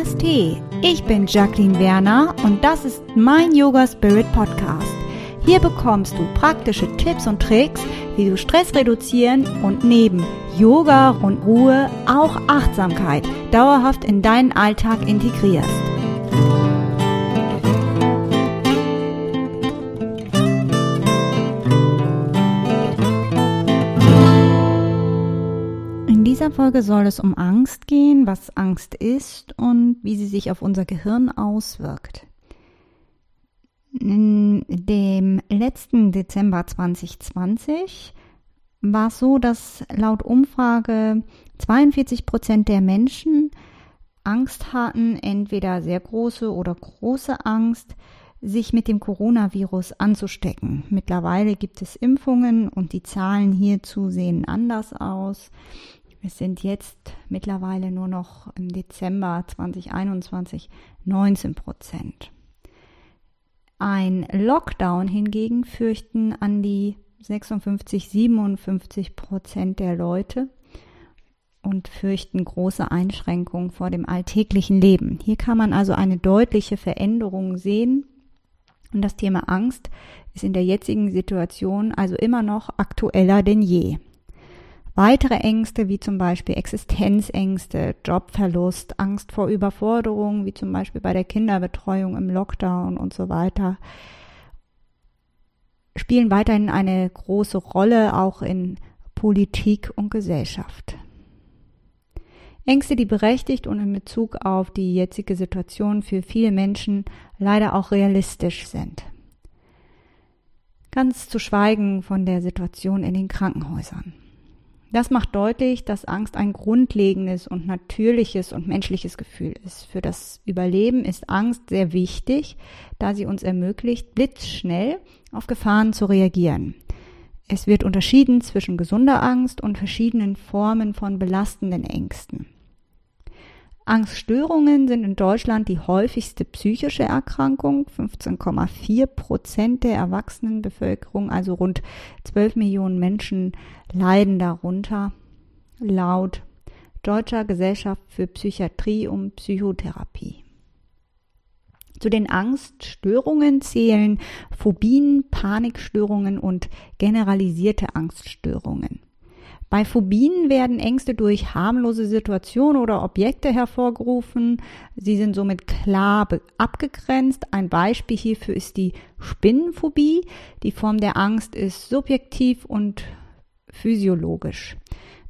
Namaste, ich bin Jacqueline Werner und das ist mein Yoga Spirit Podcast. Hier bekommst du praktische Tipps und Tricks, wie du Stress reduzieren und neben Yoga und Ruhe auch Achtsamkeit dauerhaft in deinen Alltag integrierst. Dieser Folge soll es um Angst gehen, was Angst ist und wie sie sich auf unser Gehirn auswirkt. In dem letzten Dezember 2020 war es so, dass laut Umfrage 42 Prozent der Menschen Angst hatten, entweder sehr große oder große Angst, sich mit dem Coronavirus anzustecken. Mittlerweile gibt es Impfungen und die Zahlen hierzu sehen anders aus. Es sind jetzt mittlerweile nur noch im Dezember 2021 19 Prozent. Ein Lockdown hingegen fürchten an die 56, 57 Prozent der Leute und fürchten große Einschränkungen vor dem alltäglichen Leben. Hier kann man also eine deutliche Veränderung sehen. Und das Thema Angst ist in der jetzigen Situation also immer noch aktueller denn je. Weitere Ängste wie zum Beispiel Existenzängste, Jobverlust, Angst vor Überforderung, wie zum Beispiel bei der Kinderbetreuung im Lockdown und so weiter, spielen weiterhin eine große Rolle auch in Politik und Gesellschaft. Ängste, die berechtigt und in Bezug auf die jetzige Situation für viele Menschen leider auch realistisch sind. Ganz zu schweigen von der Situation in den Krankenhäusern. Das macht deutlich, dass Angst ein grundlegendes und natürliches und menschliches Gefühl ist. Für das Überleben ist Angst sehr wichtig, da sie uns ermöglicht, blitzschnell auf Gefahren zu reagieren. Es wird unterschieden zwischen gesunder Angst und verschiedenen Formen von belastenden Ängsten. Angststörungen sind in Deutschland die häufigste psychische Erkrankung. 15,4 Prozent der Erwachsenenbevölkerung, also rund 12 Millionen Menschen, leiden darunter. Laut Deutscher Gesellschaft für Psychiatrie und Psychotherapie. Zu den Angststörungen zählen Phobien, Panikstörungen und generalisierte Angststörungen. Bei Phobien werden Ängste durch harmlose Situationen oder Objekte hervorgerufen. Sie sind somit klar abgegrenzt. Ein Beispiel hierfür ist die Spinnenphobie. Die Form der Angst ist subjektiv und physiologisch.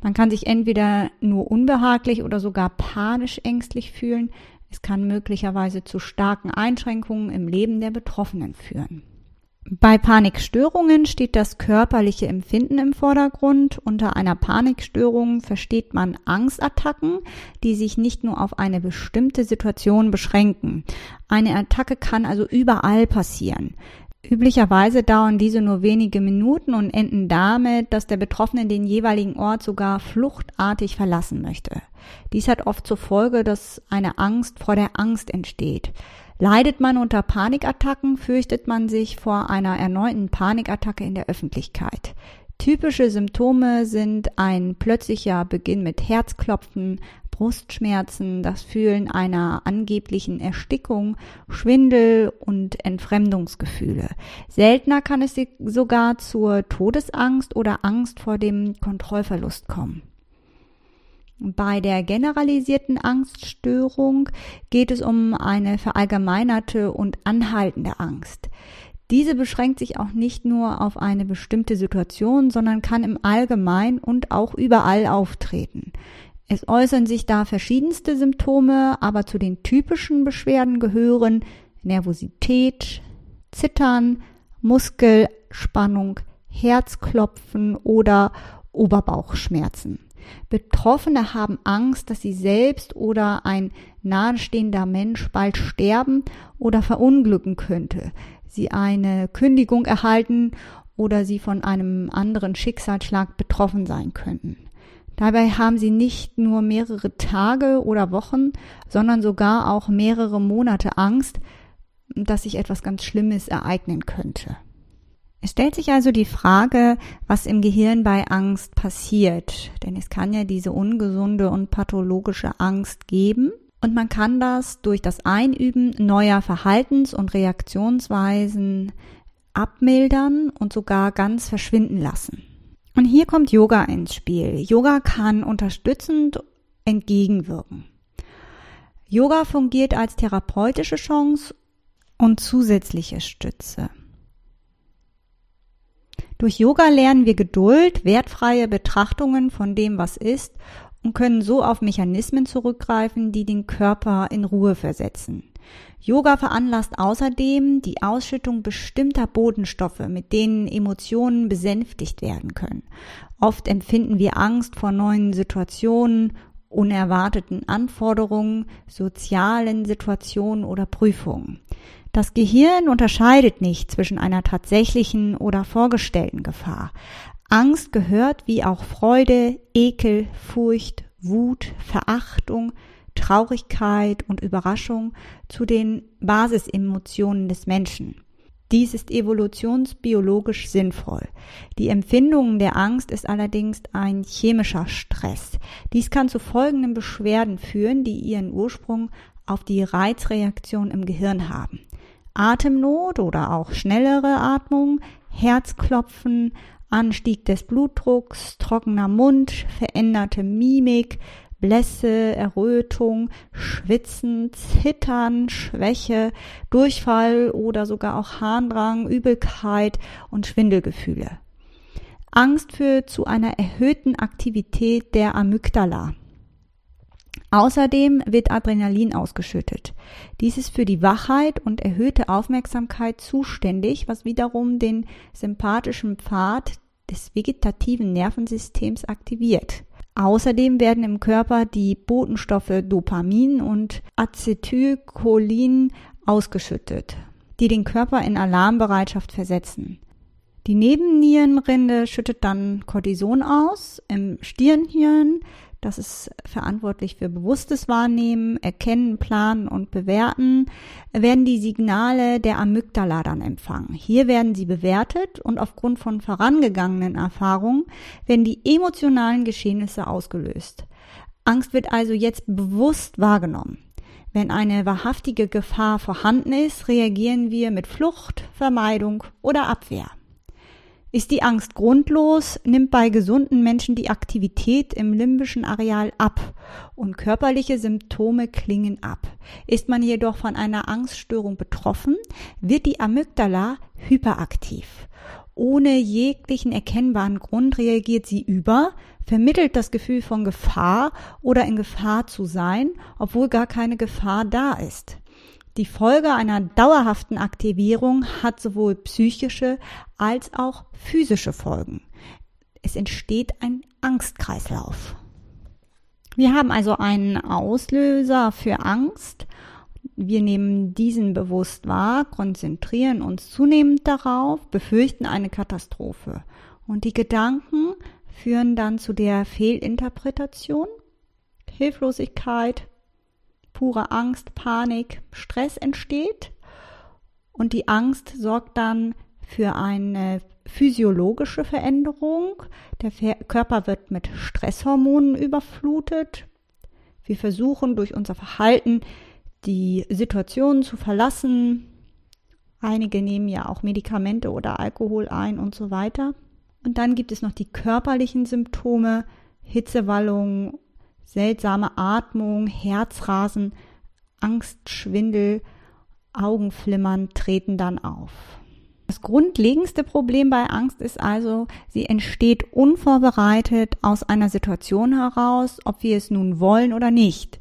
Man kann sich entweder nur unbehaglich oder sogar panisch ängstlich fühlen. Es kann möglicherweise zu starken Einschränkungen im Leben der Betroffenen führen. Bei Panikstörungen steht das körperliche Empfinden im Vordergrund. Unter einer Panikstörung versteht man Angstattacken, die sich nicht nur auf eine bestimmte Situation beschränken. Eine Attacke kann also überall passieren. Üblicherweise dauern diese nur wenige Minuten und enden damit, dass der Betroffene den jeweiligen Ort sogar fluchtartig verlassen möchte. Dies hat oft zur Folge, dass eine Angst vor der Angst entsteht. Leidet man unter Panikattacken, fürchtet man sich vor einer erneuten Panikattacke in der Öffentlichkeit. Typische Symptome sind ein plötzlicher Beginn mit Herzklopfen, Brustschmerzen, das Fühlen einer angeblichen Erstickung, Schwindel und Entfremdungsgefühle. Seltener kann es sogar zur Todesangst oder Angst vor dem Kontrollverlust kommen. Bei der generalisierten Angststörung geht es um eine verallgemeinerte und anhaltende Angst. Diese beschränkt sich auch nicht nur auf eine bestimmte Situation, sondern kann im Allgemeinen und auch überall auftreten. Es äußern sich da verschiedenste Symptome, aber zu den typischen Beschwerden gehören Nervosität, Zittern, Muskelspannung, Herzklopfen oder Oberbauchschmerzen. Betroffene haben Angst, dass sie selbst oder ein nahestehender Mensch bald sterben oder verunglücken könnte, sie eine Kündigung erhalten oder sie von einem anderen Schicksalsschlag betroffen sein könnten. Dabei haben sie nicht nur mehrere Tage oder Wochen, sondern sogar auch mehrere Monate Angst, dass sich etwas ganz Schlimmes ereignen könnte. Es stellt sich also die Frage, was im Gehirn bei Angst passiert. Denn es kann ja diese ungesunde und pathologische Angst geben. Und man kann das durch das Einüben neuer Verhaltens- und Reaktionsweisen abmildern und sogar ganz verschwinden lassen. Und hier kommt Yoga ins Spiel. Yoga kann unterstützend entgegenwirken. Yoga fungiert als therapeutische Chance und zusätzliche Stütze. Durch Yoga lernen wir Geduld, wertfreie Betrachtungen von dem, was ist und können so auf Mechanismen zurückgreifen, die den Körper in Ruhe versetzen. Yoga veranlasst außerdem die Ausschüttung bestimmter Bodenstoffe, mit denen Emotionen besänftigt werden können. Oft empfinden wir Angst vor neuen Situationen, unerwarteten Anforderungen, sozialen Situationen oder Prüfungen. Das Gehirn unterscheidet nicht zwischen einer tatsächlichen oder vorgestellten Gefahr. Angst gehört wie auch Freude, Ekel, Furcht, Wut, Verachtung, Traurigkeit und Überraschung zu den Basisemotionen des Menschen. Dies ist evolutionsbiologisch sinnvoll. Die Empfindung der Angst ist allerdings ein chemischer Stress. Dies kann zu folgenden Beschwerden führen, die ihren Ursprung auf die Reizreaktion im Gehirn haben. Atemnot oder auch schnellere Atmung, Herzklopfen, Anstieg des Blutdrucks, trockener Mund, veränderte Mimik, Blässe, Errötung, Schwitzen, Zittern, Schwäche, Durchfall oder sogar auch Harndrang, Übelkeit und Schwindelgefühle. Angst führt zu einer erhöhten Aktivität der Amygdala. Außerdem wird Adrenalin ausgeschüttet. Dies ist für die Wachheit und erhöhte Aufmerksamkeit zuständig, was wiederum den sympathischen Pfad des vegetativen Nervensystems aktiviert. Außerdem werden im Körper die Botenstoffe Dopamin und Acetylcholin ausgeschüttet, die den Körper in Alarmbereitschaft versetzen. Die Nebennierenrinde schüttet dann Cortison aus. Im Stirnhirn das ist verantwortlich für bewusstes Wahrnehmen, Erkennen, Planen und Bewerten, werden die Signale der Amygdala dann empfangen. Hier werden sie bewertet und aufgrund von vorangegangenen Erfahrungen werden die emotionalen Geschehnisse ausgelöst. Angst wird also jetzt bewusst wahrgenommen. Wenn eine wahrhaftige Gefahr vorhanden ist, reagieren wir mit Flucht, Vermeidung oder Abwehr. Ist die Angst grundlos, nimmt bei gesunden Menschen die Aktivität im limbischen Areal ab und körperliche Symptome klingen ab. Ist man jedoch von einer Angststörung betroffen, wird die Amygdala hyperaktiv. Ohne jeglichen erkennbaren Grund reagiert sie über, vermittelt das Gefühl von Gefahr oder in Gefahr zu sein, obwohl gar keine Gefahr da ist. Die Folge einer dauerhaften Aktivierung hat sowohl psychische als auch physische Folgen. Es entsteht ein Angstkreislauf. Wir haben also einen Auslöser für Angst. Wir nehmen diesen bewusst wahr, konzentrieren uns zunehmend darauf, befürchten eine Katastrophe. Und die Gedanken führen dann zu der Fehlinterpretation, Hilflosigkeit, pure Angst, Panik, Stress entsteht. Und die Angst sorgt dann für eine physiologische Veränderung. Der Körper wird mit Stresshormonen überflutet. Wir versuchen durch unser Verhalten die Situation zu verlassen. Einige nehmen ja auch Medikamente oder Alkohol ein und so weiter. Und dann gibt es noch die körperlichen Symptome, Hitzewallung seltsame Atmung, Herzrasen, Angstschwindel, Augenflimmern treten dann auf. Das grundlegendste Problem bei Angst ist also, sie entsteht unvorbereitet aus einer Situation heraus, ob wir es nun wollen oder nicht.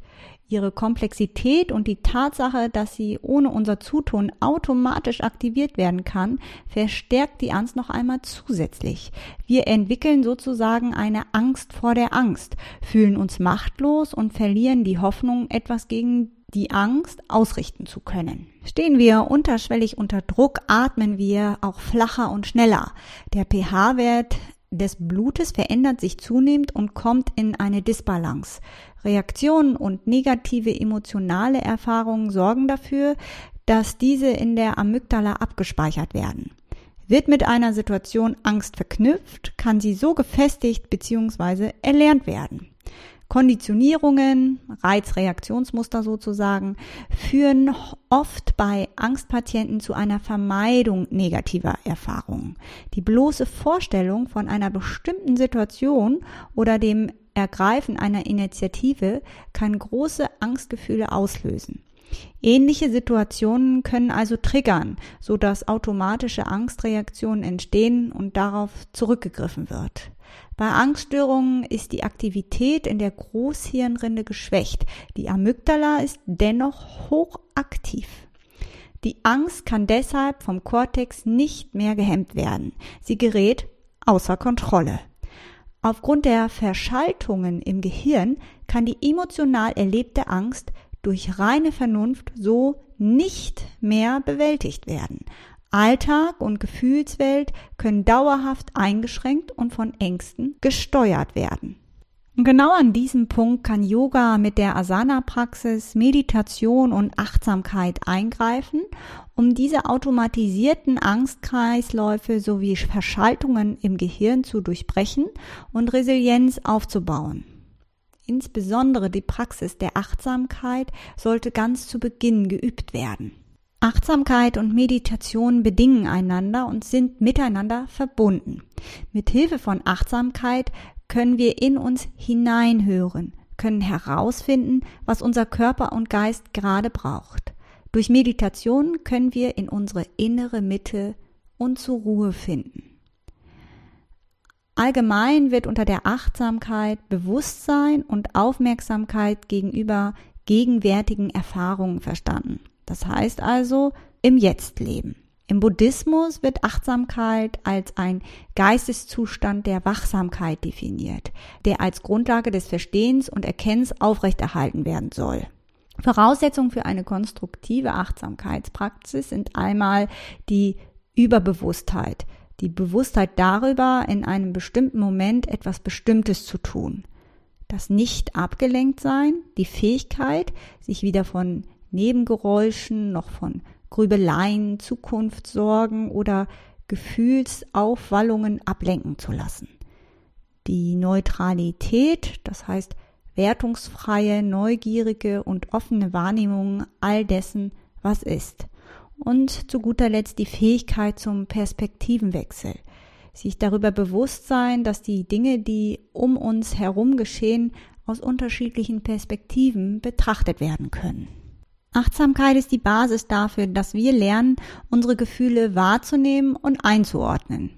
Ihre Komplexität und die Tatsache, dass sie ohne unser Zutun automatisch aktiviert werden kann, verstärkt die Angst noch einmal zusätzlich. Wir entwickeln sozusagen eine Angst vor der Angst, fühlen uns machtlos und verlieren die Hoffnung, etwas gegen die Angst ausrichten zu können. Stehen wir unterschwellig unter Druck, atmen wir auch flacher und schneller. Der pH-Wert des Blutes verändert sich zunehmend und kommt in eine Disbalance. Reaktionen und negative emotionale Erfahrungen sorgen dafür, dass diese in der Amygdala abgespeichert werden. Wird mit einer Situation Angst verknüpft, kann sie so gefestigt bzw. erlernt werden. Konditionierungen, Reizreaktionsmuster sozusagen, führen oft bei Angstpatienten zu einer Vermeidung negativer Erfahrungen. Die bloße Vorstellung von einer bestimmten Situation oder dem Ergreifen einer Initiative kann große Angstgefühle auslösen. Ähnliche Situationen können also triggern, so dass automatische Angstreaktionen entstehen und darauf zurückgegriffen wird. Bei Angststörungen ist die Aktivität in der Großhirnrinde geschwächt. Die Amygdala ist dennoch hochaktiv. Die Angst kann deshalb vom Kortex nicht mehr gehemmt werden. Sie gerät außer Kontrolle. Aufgrund der Verschaltungen im Gehirn kann die emotional erlebte Angst durch reine Vernunft so nicht mehr bewältigt werden. Alltag und Gefühlswelt können dauerhaft eingeschränkt und von Ängsten gesteuert werden. Und genau an diesem Punkt kann Yoga mit der Asana-Praxis, Meditation und Achtsamkeit eingreifen, um diese automatisierten Angstkreisläufe sowie Verschaltungen im Gehirn zu durchbrechen und Resilienz aufzubauen. Insbesondere die Praxis der Achtsamkeit sollte ganz zu Beginn geübt werden. Achtsamkeit und Meditation bedingen einander und sind miteinander verbunden. Mit Hilfe von Achtsamkeit können wir in uns hineinhören, können herausfinden, was unser Körper und Geist gerade braucht. Durch Meditation können wir in unsere innere Mitte und zur Ruhe finden. Allgemein wird unter der Achtsamkeit Bewusstsein und Aufmerksamkeit gegenüber gegenwärtigen Erfahrungen verstanden. Das heißt also im Jetzt leben. Im Buddhismus wird Achtsamkeit als ein Geisteszustand der Wachsamkeit definiert, der als Grundlage des Verstehens und Erkennens aufrechterhalten werden soll. Voraussetzungen für eine konstruktive Achtsamkeitspraxis sind einmal die Überbewusstheit, die Bewusstheit darüber, in einem bestimmten Moment etwas Bestimmtes zu tun. Das nicht abgelenkt sein, die Fähigkeit, sich wieder von Nebengeräuschen, noch von Grübeleien, Zukunftssorgen oder Gefühlsaufwallungen ablenken zu lassen. Die Neutralität, das heißt wertungsfreie, neugierige und offene Wahrnehmung all dessen, was ist. Und zu guter Letzt die Fähigkeit zum Perspektivenwechsel. Sich darüber bewusst sein, dass die Dinge, die um uns herum geschehen, aus unterschiedlichen Perspektiven betrachtet werden können. Achtsamkeit ist die Basis dafür, dass wir lernen, unsere Gefühle wahrzunehmen und einzuordnen.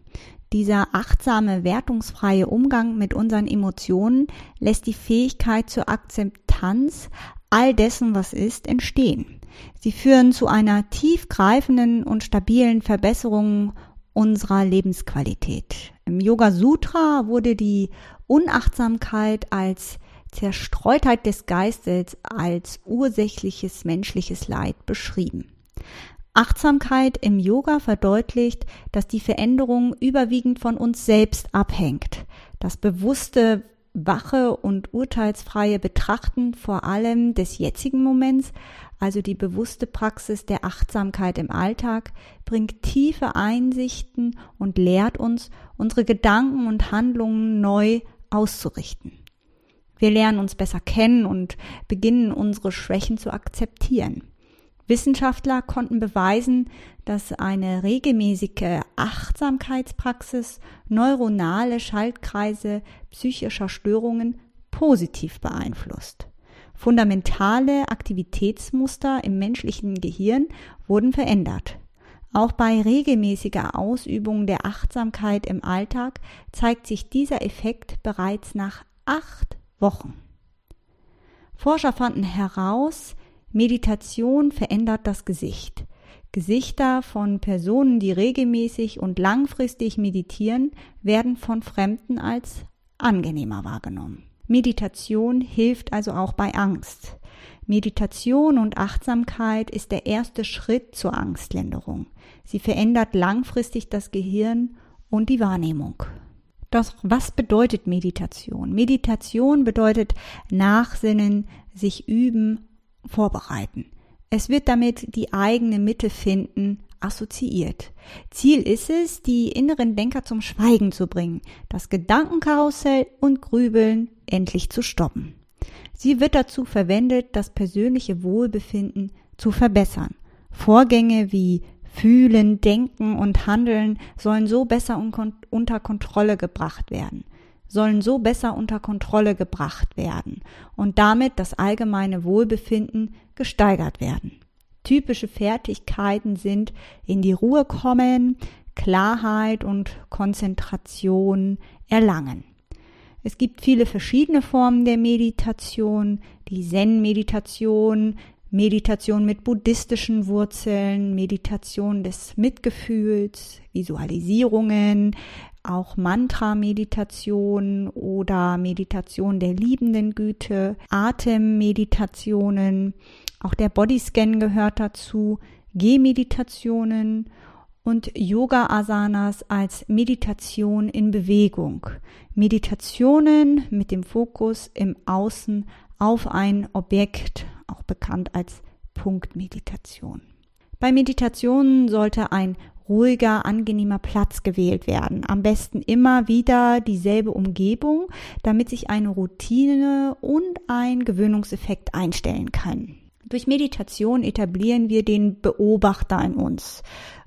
Dieser achtsame, wertungsfreie Umgang mit unseren Emotionen lässt die Fähigkeit zur Akzeptanz all dessen, was ist, entstehen. Sie führen zu einer tiefgreifenden und stabilen Verbesserung unserer Lebensqualität. Im Yoga Sutra wurde die Unachtsamkeit als Zerstreutheit des Geistes als ursächliches menschliches Leid beschrieben. Achtsamkeit im Yoga verdeutlicht, dass die Veränderung überwiegend von uns selbst abhängt. Das bewusste, wache und urteilsfreie Betrachten vor allem des jetzigen Moments, also die bewusste Praxis der Achtsamkeit im Alltag, bringt tiefe Einsichten und lehrt uns, unsere Gedanken und Handlungen neu auszurichten. Wir lernen uns besser kennen und beginnen unsere Schwächen zu akzeptieren. Wissenschaftler konnten beweisen, dass eine regelmäßige Achtsamkeitspraxis neuronale Schaltkreise psychischer Störungen positiv beeinflusst. Fundamentale Aktivitätsmuster im menschlichen Gehirn wurden verändert. Auch bei regelmäßiger Ausübung der Achtsamkeit im Alltag zeigt sich dieser Effekt bereits nach acht Wochen. Forscher fanden heraus, Meditation verändert das Gesicht. Gesichter von Personen, die regelmäßig und langfristig meditieren, werden von Fremden als angenehmer wahrgenommen. Meditation hilft also auch bei Angst. Meditation und Achtsamkeit ist der erste Schritt zur Angstlinderung. Sie verändert langfristig das Gehirn und die Wahrnehmung. Doch was bedeutet Meditation? Meditation bedeutet Nachsinnen, sich üben, vorbereiten. Es wird damit die eigene Mitte finden, assoziiert. Ziel ist es, die inneren Denker zum Schweigen zu bringen, das Gedankenkarussell und Grübeln endlich zu stoppen. Sie wird dazu verwendet, das persönliche Wohlbefinden zu verbessern. Vorgänge wie Fühlen, Denken und Handeln sollen so besser unter Kontrolle gebracht werden, sollen so besser unter Kontrolle gebracht werden und damit das allgemeine Wohlbefinden gesteigert werden. Typische Fertigkeiten sind in die Ruhe kommen, Klarheit und Konzentration erlangen. Es gibt viele verschiedene Formen der Meditation, die Zen-Meditation, Meditation mit buddhistischen Wurzeln, Meditation des Mitgefühls, Visualisierungen, auch Mantra-Meditation oder Meditation der liebenden Güte, Atemmeditationen, auch der Bodyscan gehört dazu, Gehmeditationen und Yoga-Asanas als Meditation in Bewegung. Meditationen mit dem Fokus im Außen auf ein Objekt, auch bekannt als Punktmeditation. Bei Meditationen sollte ein ruhiger, angenehmer Platz gewählt werden. Am besten immer wieder dieselbe Umgebung, damit sich eine Routine und ein Gewöhnungseffekt einstellen kann. Durch Meditation etablieren wir den Beobachter in uns.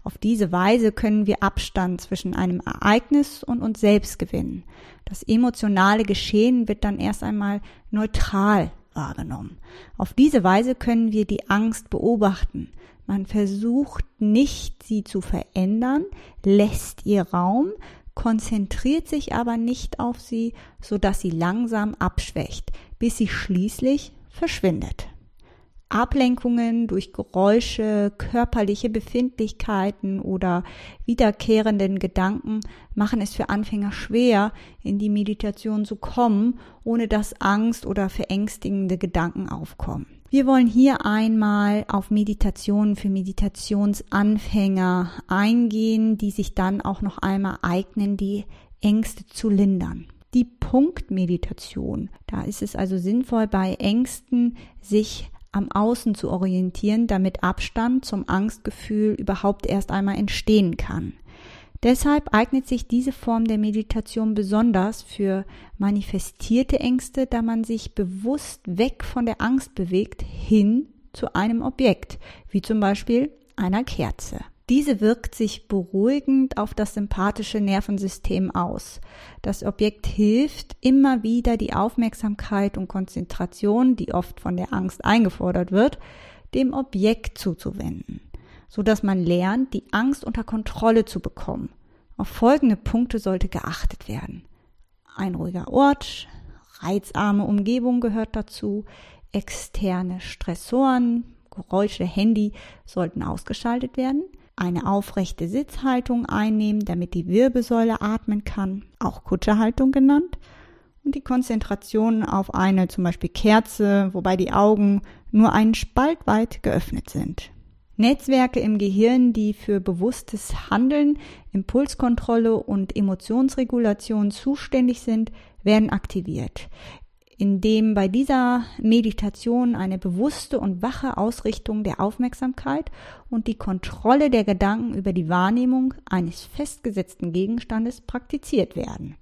Auf diese Weise können wir Abstand zwischen einem Ereignis und uns selbst gewinnen. Das emotionale Geschehen wird dann erst einmal neutral wahrgenommen. Auf diese Weise können wir die Angst beobachten. Man versucht nicht, sie zu verändern, lässt ihr Raum, konzentriert sich aber nicht auf sie, so dass sie langsam abschwächt, bis sie schließlich verschwindet. Ablenkungen durch Geräusche, körperliche Befindlichkeiten oder wiederkehrenden Gedanken machen es für Anfänger schwer, in die Meditation zu kommen, ohne dass Angst oder verängstigende Gedanken aufkommen. Wir wollen hier einmal auf Meditationen für Meditationsanfänger eingehen, die sich dann auch noch einmal eignen, die Ängste zu lindern die Punktmeditation. Da ist es also sinnvoll, bei Ängsten sich am Außen zu orientieren, damit Abstand zum Angstgefühl überhaupt erst einmal entstehen kann. Deshalb eignet sich diese Form der Meditation besonders für manifestierte Ängste, da man sich bewusst weg von der Angst bewegt hin zu einem Objekt, wie zum Beispiel einer Kerze. Diese wirkt sich beruhigend auf das sympathische Nervensystem aus. Das Objekt hilft immer wieder die Aufmerksamkeit und Konzentration, die oft von der Angst eingefordert wird, dem Objekt zuzuwenden, so dass man lernt, die Angst unter Kontrolle zu bekommen. Auf folgende Punkte sollte geachtet werden. Ein ruhiger Ort, reizarme Umgebung gehört dazu, externe Stressoren, Geräusche, Handy sollten ausgeschaltet werden eine aufrechte Sitzhaltung einnehmen, damit die Wirbelsäule atmen kann, auch Kutscherhaltung genannt, und die Konzentration auf eine zum Beispiel Kerze, wobei die Augen nur einen Spalt weit geöffnet sind. Netzwerke im Gehirn, die für bewusstes Handeln, Impulskontrolle und Emotionsregulation zuständig sind, werden aktiviert indem bei dieser Meditation eine bewusste und wache Ausrichtung der Aufmerksamkeit und die Kontrolle der Gedanken über die Wahrnehmung eines festgesetzten Gegenstandes praktiziert werden.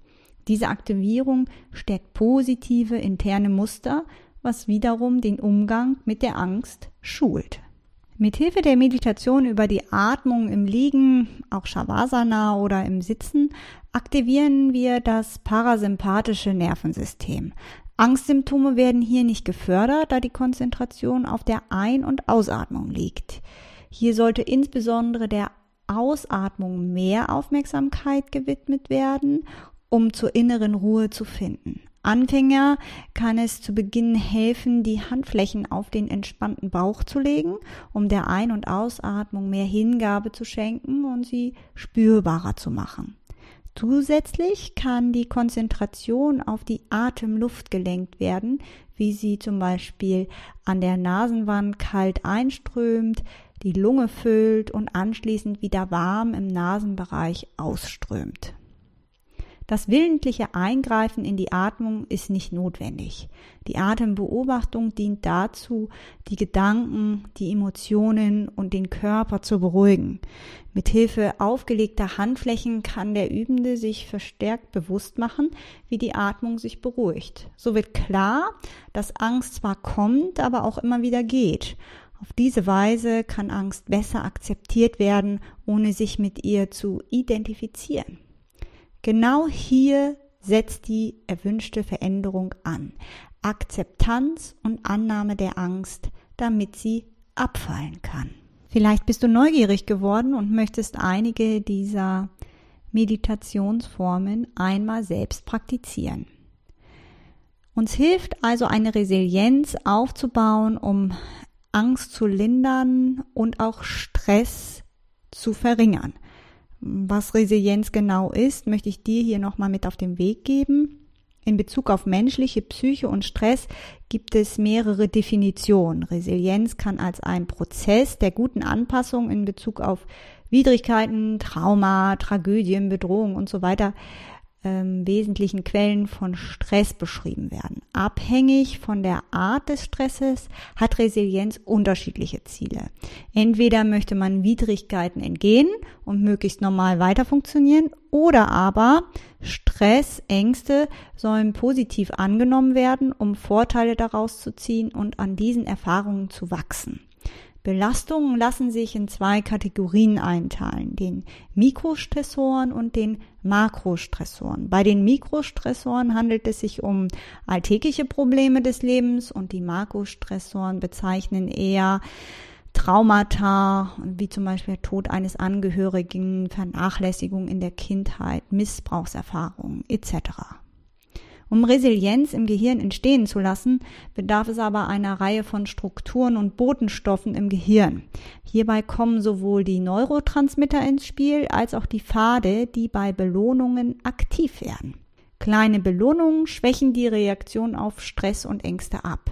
Diese Aktivierung stärkt positive interne Muster, was wiederum den Umgang mit der Angst schult. Mithilfe der Meditation über die Atmung im Liegen, auch Shavasana oder im Sitzen, aktivieren wir das parasympathische Nervensystem. Angstsymptome werden hier nicht gefördert, da die Konzentration auf der Ein- und Ausatmung liegt. Hier sollte insbesondere der Ausatmung mehr Aufmerksamkeit gewidmet werden, um zur inneren Ruhe zu finden. Anfänger kann es zu Beginn helfen, die Handflächen auf den entspannten Bauch zu legen, um der Ein- und Ausatmung mehr Hingabe zu schenken und sie spürbarer zu machen. Zusätzlich kann die Konzentration auf die Atemluft gelenkt werden, wie sie zum Beispiel an der Nasenwand kalt einströmt, die Lunge füllt und anschließend wieder warm im Nasenbereich ausströmt. Das willentliche Eingreifen in die Atmung ist nicht notwendig. Die Atembeobachtung dient dazu, die Gedanken, die Emotionen und den Körper zu beruhigen. Mithilfe aufgelegter Handflächen kann der Übende sich verstärkt bewusst machen, wie die Atmung sich beruhigt. So wird klar, dass Angst zwar kommt, aber auch immer wieder geht. Auf diese Weise kann Angst besser akzeptiert werden, ohne sich mit ihr zu identifizieren. Genau hier setzt die erwünschte Veränderung an. Akzeptanz und Annahme der Angst, damit sie abfallen kann. Vielleicht bist du neugierig geworden und möchtest einige dieser Meditationsformen einmal selbst praktizieren. Uns hilft also eine Resilienz aufzubauen, um Angst zu lindern und auch Stress zu verringern. Was Resilienz genau ist, möchte ich dir hier nochmal mit auf den Weg geben. In Bezug auf menschliche Psyche und Stress gibt es mehrere Definitionen. Resilienz kann als ein Prozess der guten Anpassung in Bezug auf Widrigkeiten, Trauma, Tragödien, Bedrohung und so weiter ähm, wesentlichen Quellen von Stress beschrieben werden. Abhängig von der Art des Stresses hat Resilienz unterschiedliche Ziele. Entweder möchte man Widrigkeiten entgehen und möglichst normal weiter funktionieren oder aber Stress, Ängste sollen positiv angenommen werden, um Vorteile daraus zu ziehen und an diesen Erfahrungen zu wachsen. Belastungen lassen sich in zwei Kategorien einteilen, den Mikrostressoren und den Makrostressoren. Bei den Mikrostressoren handelt es sich um alltägliche Probleme des Lebens und die Makrostressoren bezeichnen eher Traumata, wie zum Beispiel Tod eines Angehörigen, Vernachlässigung in der Kindheit, Missbrauchserfahrungen etc. Um Resilienz im Gehirn entstehen zu lassen, bedarf es aber einer Reihe von Strukturen und Botenstoffen im Gehirn. Hierbei kommen sowohl die Neurotransmitter ins Spiel als auch die Pfade, die bei Belohnungen aktiv werden. Kleine Belohnungen schwächen die Reaktion auf Stress und Ängste ab.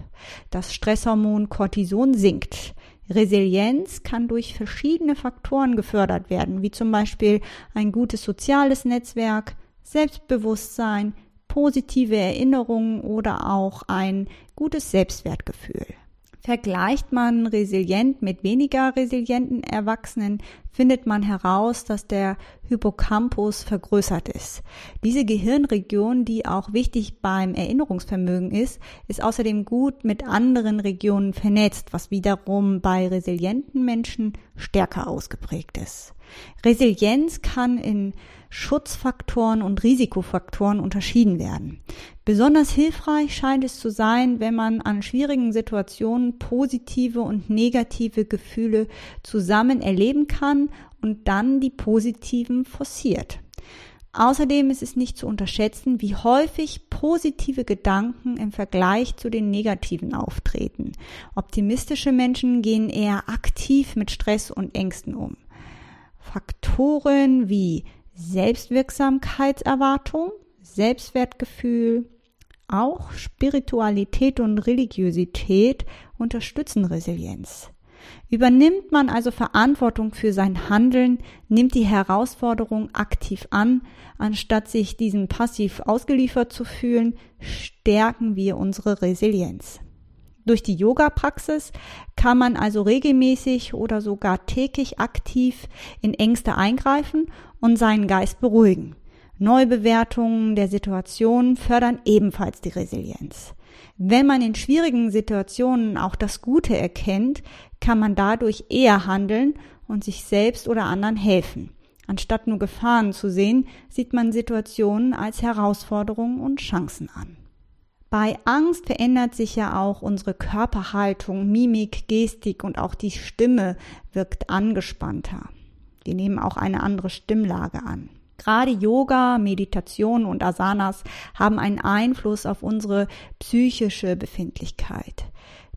Das Stresshormon Cortison sinkt. Resilienz kann durch verschiedene Faktoren gefördert werden, wie zum Beispiel ein gutes soziales Netzwerk, Selbstbewusstsein, positive Erinnerungen oder auch ein gutes Selbstwertgefühl. Vergleicht man resilient mit weniger resilienten Erwachsenen, findet man heraus, dass der Hippocampus vergrößert ist. Diese Gehirnregion, die auch wichtig beim Erinnerungsvermögen ist, ist außerdem gut mit anderen Regionen vernetzt, was wiederum bei resilienten Menschen stärker ausgeprägt ist. Resilienz kann in Schutzfaktoren und Risikofaktoren unterschieden werden. Besonders hilfreich scheint es zu sein, wenn man an schwierigen Situationen positive und negative Gefühle zusammen erleben kann und dann die positiven forciert. Außerdem ist es nicht zu unterschätzen, wie häufig positive Gedanken im Vergleich zu den negativen auftreten. Optimistische Menschen gehen eher aktiv mit Stress und Ängsten um. Faktoren wie Selbstwirksamkeitserwartung, Selbstwertgefühl, auch Spiritualität und Religiosität unterstützen Resilienz. Übernimmt man also Verantwortung für sein Handeln, nimmt die Herausforderung aktiv an, anstatt sich diesen passiv ausgeliefert zu fühlen, stärken wir unsere Resilienz. Durch die Yoga-Praxis kann man also regelmäßig oder sogar täglich aktiv in Ängste eingreifen und seinen Geist beruhigen. Neubewertungen der Situation fördern ebenfalls die Resilienz. Wenn man in schwierigen Situationen auch das Gute erkennt, kann man dadurch eher handeln und sich selbst oder anderen helfen. Anstatt nur Gefahren zu sehen, sieht man Situationen als Herausforderungen und Chancen an. Bei Angst verändert sich ja auch unsere Körperhaltung, Mimik, Gestik und auch die Stimme wirkt angespannter. Wir nehmen auch eine andere Stimmlage an. Gerade Yoga, Meditation und Asanas haben einen Einfluss auf unsere psychische Befindlichkeit.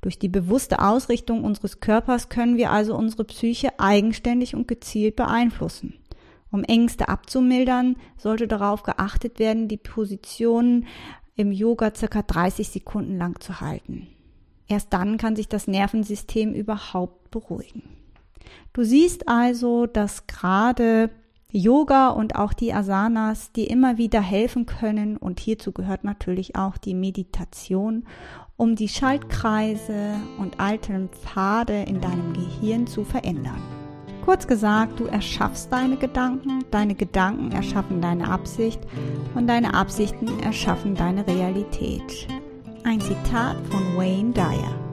Durch die bewusste Ausrichtung unseres Körpers können wir also unsere Psyche eigenständig und gezielt beeinflussen. Um Ängste abzumildern, sollte darauf geachtet werden, die Positionen im Yoga circa 30 Sekunden lang zu halten. Erst dann kann sich das Nervensystem überhaupt beruhigen. Du siehst also, dass gerade Yoga und auch die Asanas, die immer wieder helfen können. Und hierzu gehört natürlich auch die Meditation, um die Schaltkreise und alten Pfade in deinem Gehirn zu verändern. Kurz gesagt, du erschaffst deine Gedanken, deine Gedanken erschaffen deine Absicht und deine Absichten erschaffen deine Realität. Ein Zitat von Wayne Dyer.